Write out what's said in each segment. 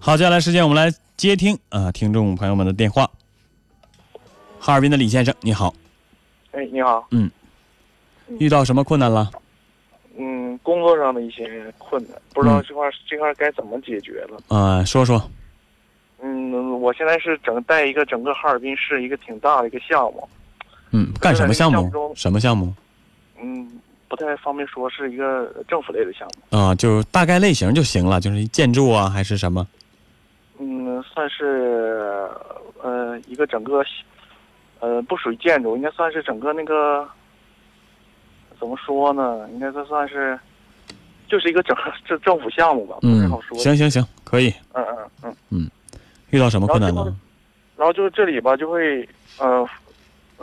好，接下来时间我们来接听啊，听众朋友们的电话。哈尔滨的李先生，你好。哎，你好。嗯。遇到什么困难了？嗯，工作上的一些困难，不知道这块这块该怎么解决了。啊，说说。嗯，我现在是整带一个整个哈尔滨市一个挺大的一个项目。嗯，干什么项目？什么项目？嗯，不太方便说，是一个政府类的项目。啊，就大概类型就行了，就是建筑啊，还是什么？嗯，算是呃一个整个，呃不属于建筑，应该算是整个那个，怎么说呢？应该算算是，就是一个整 政政府项目吧，不太好说。行行行，可以。嗯嗯嗯嗯，遇到什么困难了？然后就是这里吧，就会呃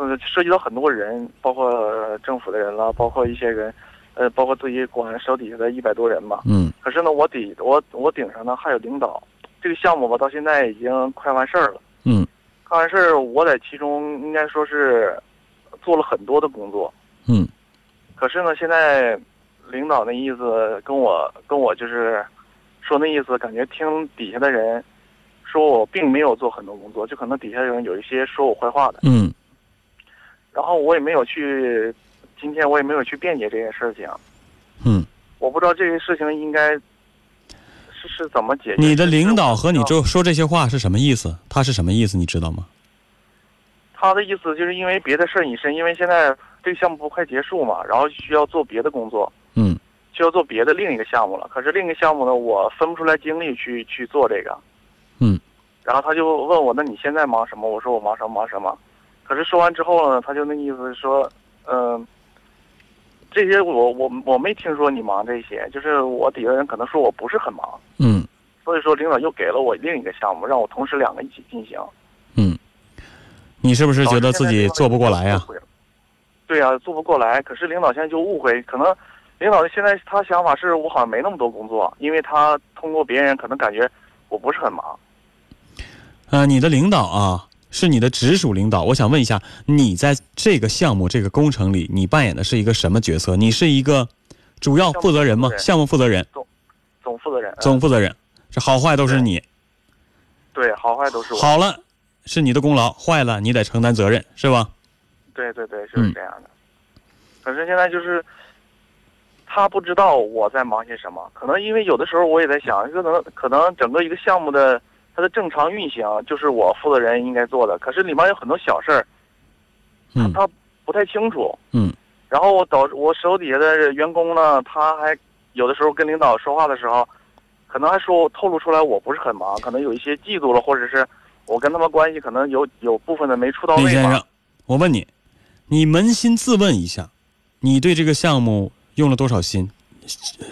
呃涉及到很多人，包括政府的人了，包括一些人，呃，包括自己管手底下的一百多人吧。嗯。可是呢，我底我我顶上呢还有领导。这个项目吧，到现在已经快完事儿了。嗯，快完事儿，我在其中应该说是做了很多的工作。嗯，可是呢，现在领导那意思跟我跟我就是说那意思，感觉听底下的人说我并没有做很多工作，就可能底下人有一些说我坏话的。嗯，然后我也没有去，今天我也没有去辩解这件事情。嗯，我不知道这些事情应该。是是怎么解决？你的领导和你就说这些话是什么意思？他是什么意思？你知道吗？他的意思就是因为别的事儿，你是因为现在这个项目不快结束嘛，然后需要做别的工作，嗯，需要做别的另一个项目了。可是另一个项目呢，我分不出来精力去去做这个，嗯，然后他就问我，那你现在忙什么？我说我忙什么忙什么。可是说完之后呢，他就那意思说，嗯。这些我我我没听说你忙这些，就是我底下人可能说我不是很忙，嗯，所以说领导又给了我另一个项目，让我同时两个一起进行，嗯，你是不是觉得自己做不过来呀？对呀，做不过来。可是领导现在就误会，可能领导现在他想法是我好像没那么多工作，因为他通过别人可能感觉我不是很忙。呃，你的领导啊。是你的直属领导，我想问一下，你在这个项目、这个工程里，你扮演的是一个什么角色？你是一个主要负责人吗？项目负责人，总总负责人，总负责人，这好坏都是你。对，好坏都是我。好了，是你的功劳；坏了，你得承担责任，是吧？对对对，就是这样的。可是现在就是他不知道我在忙些什么，可能因为有的时候我也在想，可能可能整个一个项目的。它的正常运行就是我负责人应该做的，可是里面有很多小事儿，他他不太清楚。嗯。然后我导我手底下的员工呢，他还有的时候跟领导说话的时候，可能还说透露出来我不是很忙，可能有一些嫉妒了，或者是我跟他们关系可能有有部分的没处到位。李先生，我问你，你扪心自问一下，你对这个项目用了多少心？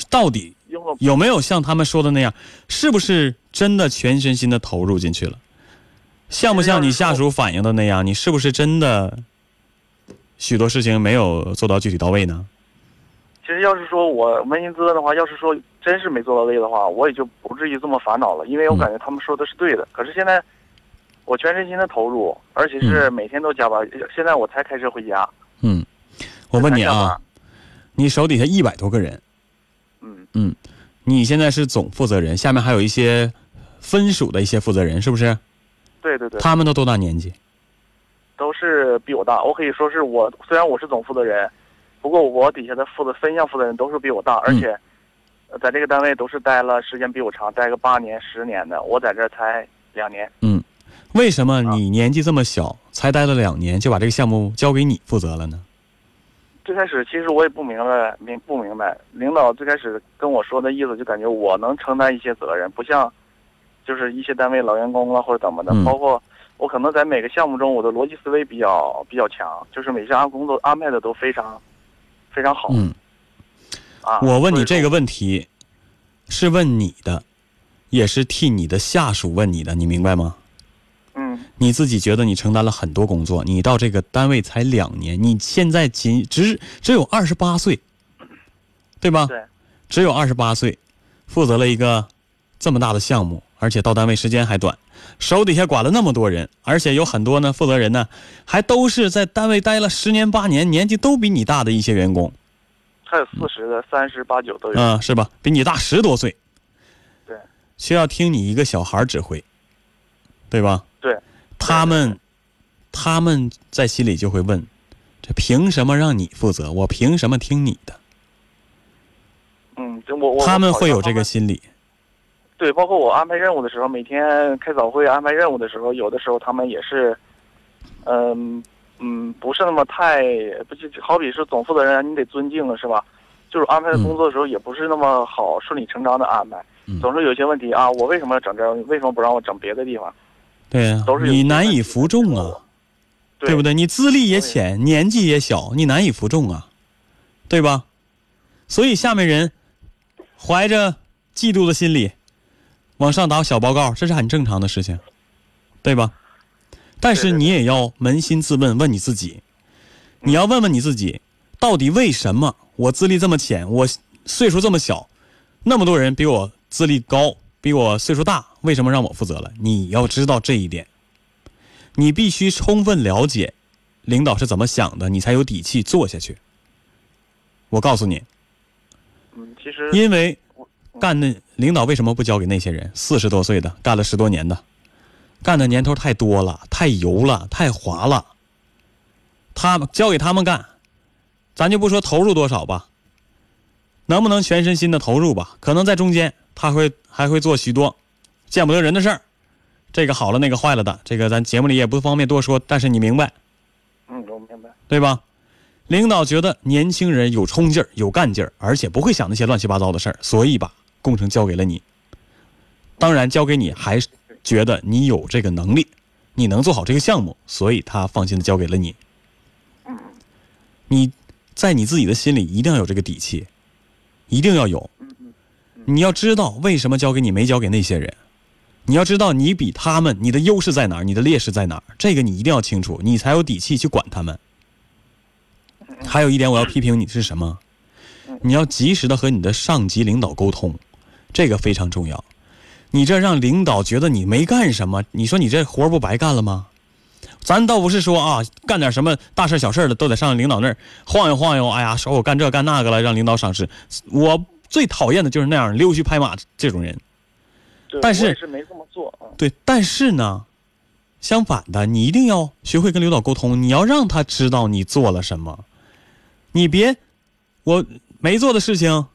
到底有没有像他们说的那样？是不是？真的全身心的投入进去了，像不像你下属反映的那样？你是不是真的许多事情没有做到具体到位呢？其实要是说我扪心自问的话，要是说真是没做到位的话，我也就不至于这么烦恼了，因为我感觉他们说的是对的。可是现在我全身心的投入，而且是每天都加班，现在我才开车回家。嗯，我问你啊，你手底下一百多个人，嗯嗯，你现在是总负责人，下面还有一些。分属的一些负责人是不是？对对对。他们都多大年纪？都是比我大。我可以说是我，虽然我是总负责人，不过我底下的负责分项负责人都是比我大，而且在这个单位都是待了时间比我长，待个八年、十年的。我在这才两年。嗯，为什么你年纪这么小，才待了两年就把这个项目交给你负责了呢？最开始其实我也不明白，明不明白？领导最开始跟我说的意思，就感觉我能承担一些责任，不像。就是一些单位老员工了或者怎么的，包括我可能在每个项目中，我的逻辑思维比较比较强，就是每项工作安排的都非常非常好。嗯，啊，我问你这个问题，是问你的，也是替你的下属问你的，你明白吗？嗯，你自己觉得你承担了很多工作，你到这个单位才两年，你现在仅只只有二十八岁，对吧？对，只有二十八岁，负责了一个这么大的项目。而且到单位时间还短，手底下管了那么多人，而且有很多呢，负责人呢，还都是在单位待了十年八年，年纪都比你大的一些员工。还有四十的、三十八九都有。嗯，是吧？比你大十多岁。对。需要听你一个小孩指挥，对吧？对。他们，他们在心里就会问：这凭什么让你负责？我凭什么听你的？嗯，我我。他们会有这个心理。对，包括我安排任务的时候，每天开早会安排任务的时候，有的时候他们也是，嗯嗯，不是那么太不就好比是总负责人，你得尊敬了，是吧？就是安排工作的时候，也不是那么好顺理成章的安排，总是有些问题啊。我为什么要整这？为什么不让我整别的地方？对呀，你难以服众啊，对不对？你资历也浅，年纪也小，你难以服众啊，对吧？所以下面人怀着嫉妒的心理。往上打小报告，这是很正常的事情，对吧？但是你也要扪心自问，问你自己，你要问问你自己，到底为什么我资历这么浅，我岁数这么小，那么多人比我资历高，比我岁数大，为什么让我负责了？你要知道这一点，你必须充分了解领导是怎么想的，你才有底气做下去。我告诉你，嗯，其实因为。干的领导为什么不交给那些人？四十多岁的，干了十多年的，干的年头太多了，太油了，太滑了。他们交给他们干，咱就不说投入多少吧，能不能全身心的投入吧？可能在中间他会还会做许多见不得人的事儿，这个好了，那个坏了的，这个咱节目里也不方便多说，但是你明白？嗯，我明白，对吧？领导觉得年轻人有冲劲儿、有干劲儿，而且不会想那些乱七八糟的事儿，所以把。工程交给了你，当然交给你，还觉得你有这个能力，你能做好这个项目，所以他放心的交给了你。你在你自己的心里一定要有这个底气，一定要有。你要知道为什么交给你没交给那些人，你要知道你比他们，你的优势在哪儿，你的劣势在哪儿，这个你一定要清楚，你才有底气去管他们。还有一点我要批评你是什么？你要及时的和你的上级领导沟通。这个非常重要，你这让领导觉得你没干什么，你说你这活不白干了吗？咱倒不是说啊，干点什么大事小事的都得上领导那儿晃悠晃悠，哎呀，说我干这干那个了，让领导赏识。我最讨厌的就是那样溜须拍马这种人。但是是没这么做啊。对，但是呢，相反的，你一定要学会跟领导沟通，你要让他知道你做了什么，你别我没做的事情。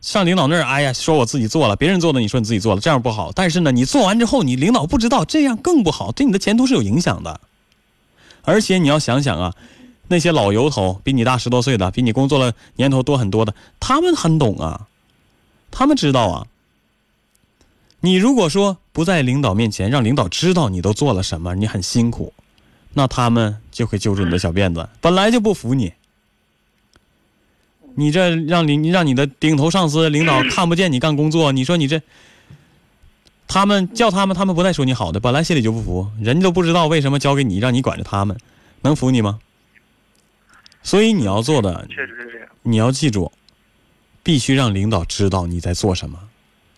上领导那儿，哎呀，说我自己做了，别人做的，你说你自己做了，这样不好。但是呢，你做完之后，你领导不知道，这样更不好，对你的前途是有影响的。而且你要想想啊，那些老油头，比你大十多岁的，比你工作了年头多很多的，他们很懂啊，他们知道啊。你如果说不在领导面前让领导知道你都做了什么，你很辛苦，那他们就会揪住你的小辫子，本来就不服你。你这让领让你的顶头上司领导看不见你干工作，你说你这，他们叫他们，他们不带说你好的，本来心里就不服，人家都不知道为什么交给你，让你管着他们，能服你吗？所以你要做的，确实是这样。你要记住，必须让领导知道你在做什么。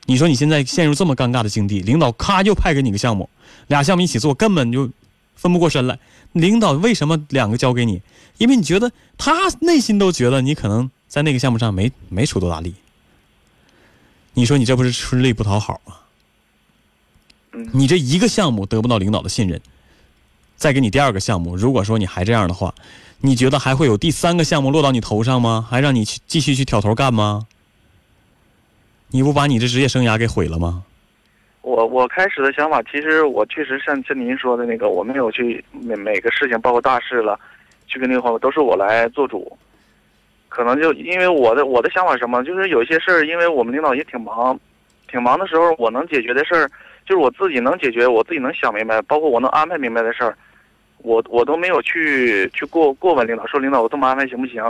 你说你现在陷入这么尴尬的境地，领导咔就派给你个项目，俩项目一起做，根本就分不过身来。领导为什么两个交给你？因为你觉得他内心都觉得你可能。在那个项目上没没出多大力，你说你这不是吃力不讨好吗？你这一个项目得不到领导的信任，再给你第二个项目，如果说你还这样的话，你觉得还会有第三个项目落到你头上吗？还让你去继续去挑头干吗？你不把你这职业生涯给毁了吗？我我开始的想法，其实我确实像像您说的那个，我没有去每每个事情，包括大事了，去跟那个都是我来做主。可能就因为我的我的想法是什么，就是有一些事儿，因为我们领导也挺忙，挺忙的时候，我能解决的事儿，就是我自己能解决，我自己能想明白，包括我能安排明白的事儿，我我都没有去去过过问领导，说领导我这么安排行不行？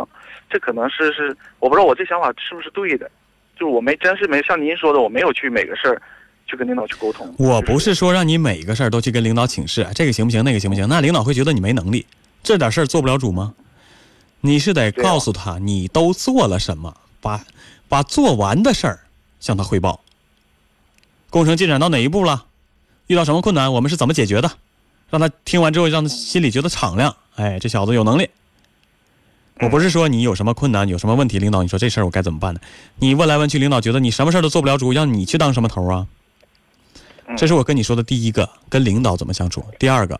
这可能是是我不知道我这想法是不是对的，就是我没真是没像您说的，我没有去每个事儿去跟领导去沟通。我不是说让你每个事儿都去跟领导请示，这个行不行，那个行不行？那领导会觉得你没能力，这点事儿做不了主吗？你是得告诉他你都做了什么，把把做完的事儿向他汇报。工程进展到哪一步了？遇到什么困难？我们是怎么解决的？让他听完之后，让他心里觉得敞亮。哎，这小子有能力。我不是说你有什么困难、有什么问题，领导你说这事儿我该怎么办呢？你问来问去，领导觉得你什么事儿都做不了主，让你去当什么头啊？这是我跟你说的第一个，跟领导怎么相处。第二个，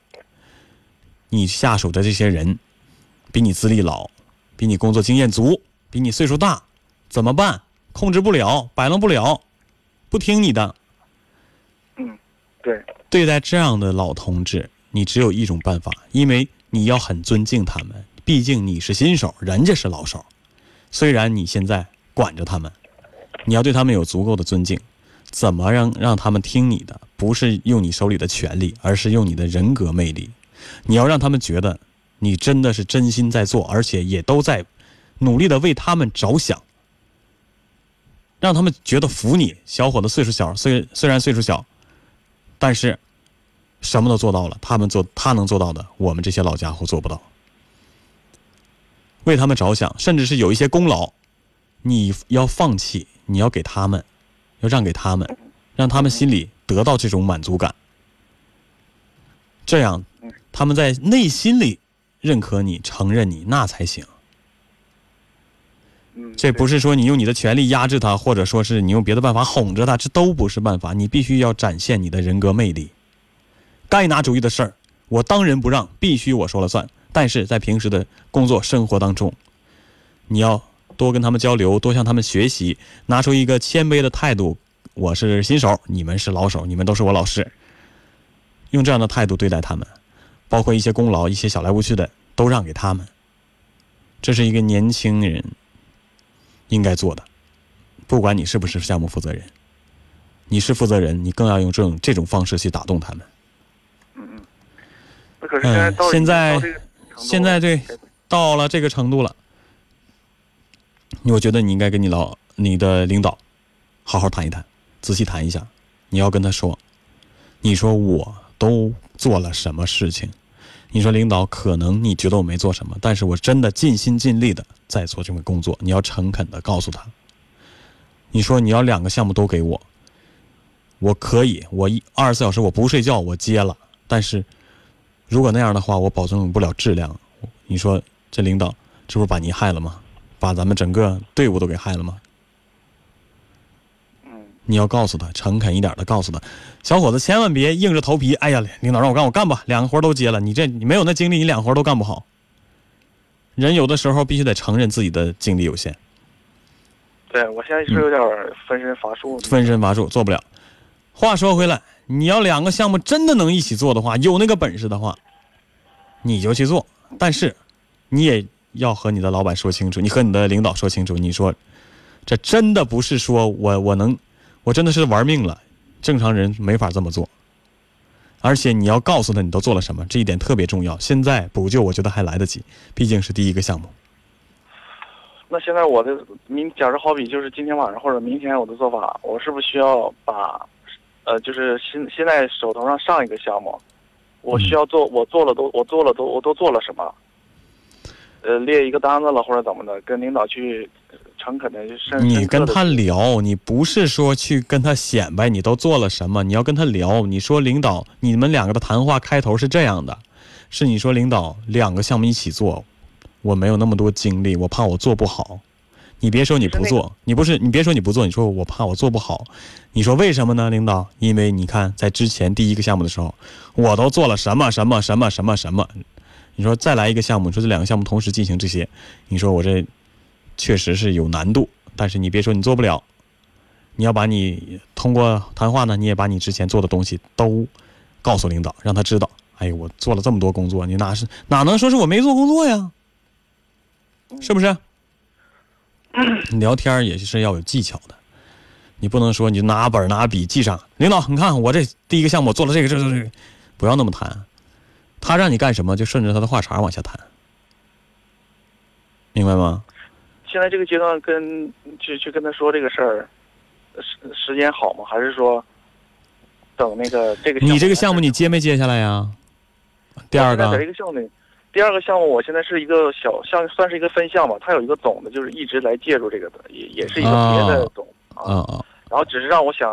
你下属的这些人，比你资历老，比你工作经验足，比你岁数大，怎么办？控制不了，摆弄不了，不听你的。嗯，对。对待这样的老同志，你只有一种办法，因为你要很尊敬他们，毕竟你是新手，人家是老手。虽然你现在管着他们，你要对他们有足够的尊敬。怎么让让他们听你的？不是用你手里的权力，而是用你的人格魅力。你要让他们觉得你真的是真心在做，而且也都在努力的为他们着想，让他们觉得服你。小伙子岁数小，虽虽然岁数小，但是什么都做到了。他们做他能做到的，我们这些老家伙做不到。为他们着想，甚至是有一些功劳，你要放弃，你要给他们。要让给他们，让他们心里得到这种满足感，这样他们在内心里认可你、承认你，那才行。这不是说你用你的权力压制他，或者说是你用别的办法哄着他，这都不是办法。你必须要展现你的人格魅力。该拿主意的事儿，我当仁不让，必须我说了算。但是在平时的工作生活当中，你要。多跟他们交流，多向他们学习，拿出一个谦卑的态度。我是新手，你们是老手，你们都是我老师。用这样的态度对待他们，包括一些功劳、一些小来无去的，都让给他们。这是一个年轻人应该做的。不管你是不是项目负责人，你是负责人，你更要用这种这种方式去打动他们。嗯嗯。那可是现在到现在现在对到了这个程度了。我觉得你应该跟你老你的领导好好谈一谈，仔细谈一下。你要跟他说，你说我都做了什么事情？你说领导可能你觉得我没做什么，但是我真的尽心尽力的在做这份工作。你要诚恳的告诉他。你说你要两个项目都给我，我可以，我一二十四小时我不睡觉我接了。但是如果那样的话，我保证不了质量。你说这领导这不是把你害了吗？把咱们整个队伍都给害了吗？嗯，你要告诉他，诚恳一点的告诉他，小伙子千万别硬着头皮。哎呀，领导让我干，我干吧，两个活都接了。你这你没有那精力，你两活都干不好。人有的时候必须得承认自己的精力有限。对，我现在是有点分身乏术。分身乏术做不了。话说回来，你要两个项目真的能一起做的话，有那个本事的话，你就去做。但是，你也。要和你的老板说清楚，你和你的领导说清楚。你说，这真的不是说我我能，我真的是玩命了。正常人没法这么做。而且你要告诉他你都做了什么，这一点特别重要。现在补救我觉得还来得及，毕竟是第一个项目。那现在我的明，假如好比就是今天晚上或者明天我的做法，我是不是需要把，呃，就是现现在手头上上一个项目，我需要做，我做了都我做了都我都做了什么？呃，列一个单子了，或者怎么的，跟领导去诚恳的深。你跟他聊，你不是说去跟他显摆你都做了什么，你要跟他聊。你说领导，你们两个的谈话开头是这样的，是你说领导两个项目一起做，我没有那么多精力，我怕我做不好。你别说你不做，你不是你别说你不做，你说我怕我做不好。你说为什么呢，领导？因为你看在之前第一个项目的时候，我都做了什么什么什么什么什么。你说再来一个项目，你说这两个项目同时进行这些，你说我这确实是有难度，但是你别说你做不了，你要把你通过谈话呢，你也把你之前做的东西都告诉领导，让他知道，哎我做了这么多工作，你哪是哪能说是我没做工作呀？是不是？聊天也是要有技巧的，你不能说你拿本拿笔记上，领导你看我这第一个项目做了这个这这个，不要那么谈。他让你干什么，就顺着他的话茬往下谈，明白吗？现在这个阶段跟去去跟他说这个事儿，时时间好吗？还是说等那个这个？你这个项目你接没接下来呀？第二个。这个项目，第二个项目，我现在是一个小项，算是一个分项吧。他有一个总的，就是一直来介入这个的，也也是一个别的总啊啊。然后只是让我想，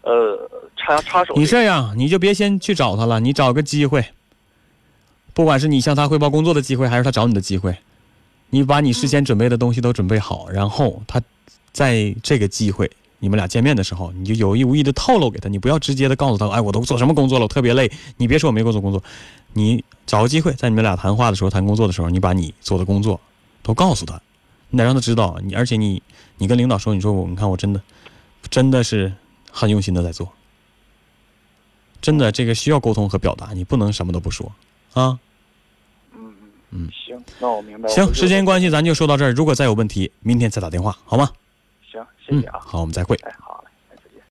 呃，插插手。你这样，你就别先去找他了，你找个机会。不管是你向他汇报工作的机会，还是他找你的机会，你把你事先准备的东西都准备好，然后他在这个机会你们俩见面的时候，你就有意无意的透露给他，你不要直接的告诉他，哎，我都做什么工作了，我特别累。你别说我没工作工作，你找个机会在你们俩谈话的时候谈工作的时候，你把你做的工作都告诉他，你得让他知道你，而且你你跟领导说，你说我你看我真的真的是很用心的在做。真的，这个需要沟通和表达，你不能什么都不说，啊。嗯嗯嗯，行，那我明白。行，时间关系，咱就说到这儿。如果再有问题，明天再打电话，好吗？行，谢谢啊。好，我们再会。哎，好。